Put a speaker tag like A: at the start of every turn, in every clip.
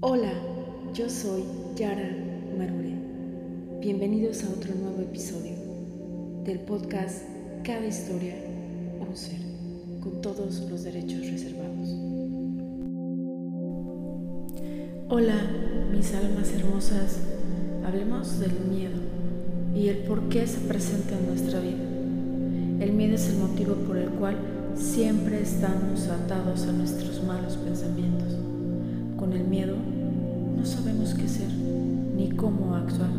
A: Hola, yo soy Yara Marure. Bienvenidos a otro nuevo episodio del podcast Cada historia, un ser, con todos los derechos reservados. Hola, mis almas hermosas. Hablemos del miedo y el por qué se presenta en nuestra vida. El miedo es el motivo por el cual siempre estamos atados a nuestros malos pensamientos. Con el miedo no sabemos qué hacer ni cómo actuar.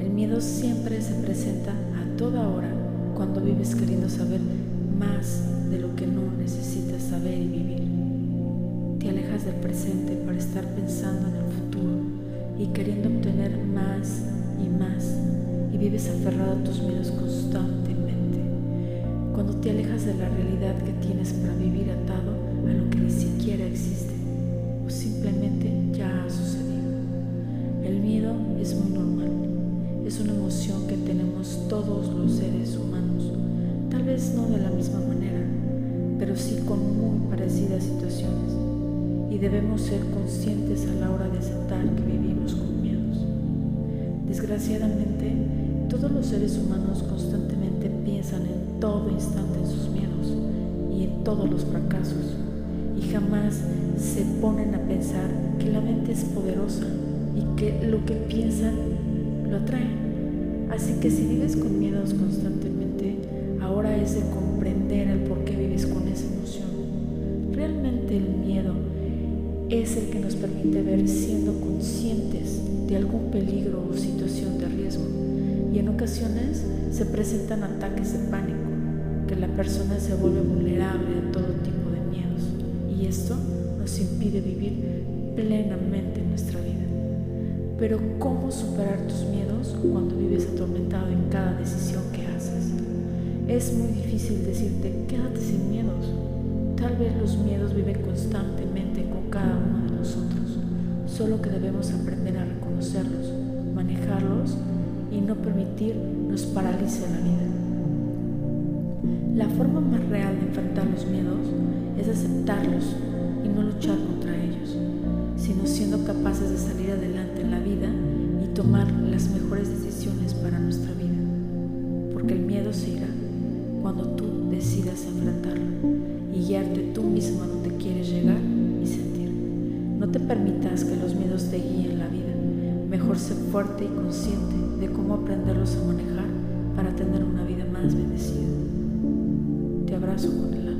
A: El miedo siempre se presenta a toda hora cuando vives queriendo saber más de lo que no necesitas saber y vivir. Te alejas del presente para estar pensando en el futuro y queriendo obtener más y más y vives aferrado a tus miedos constantemente cuando te alejas de la realidad que tienes miedo es muy normal, es una emoción que tenemos todos los seres humanos, tal vez no de la misma manera, pero sí con muy parecidas situaciones. Y debemos ser conscientes a la hora de aceptar que vivimos con miedos. Desgraciadamente, todos los seres humanos constantemente piensan en todo instante en sus miedos y en todos los fracasos y jamás se ponen a pensar que la mente es poderosa y que lo que piensan lo atraen. Así que si vives con miedos constantemente, ahora es de comprender el por qué vives con esa emoción. Realmente el miedo es el que nos permite ver siendo conscientes de algún peligro o situación de riesgo y en ocasiones se presentan ataques de pánico la persona se vuelve vulnerable a todo tipo de miedos y esto nos impide vivir plenamente nuestra vida. Pero ¿cómo superar tus miedos cuando vives atormentado en cada decisión que haces? Es muy difícil decirte, quédate sin miedos. Tal vez los miedos viven constantemente con cada uno de nosotros, solo que debemos aprender a reconocerlos, manejarlos y no permitir nos paralice la vida. La forma más real de enfrentar los miedos es aceptarlos y no luchar contra ellos, sino siendo capaces de salir adelante en la vida y tomar las mejores decisiones para nuestra vida. Porque el miedo se irá cuando tú decidas enfrentarlo y guiarte tú mismo a donde quieres llegar y sentir. No te permitas que los miedos te guíen la vida. Mejor sé fuerte y consciente de cómo aprenderlos a manejar para tener una vida más bendecida. Te abrazo con el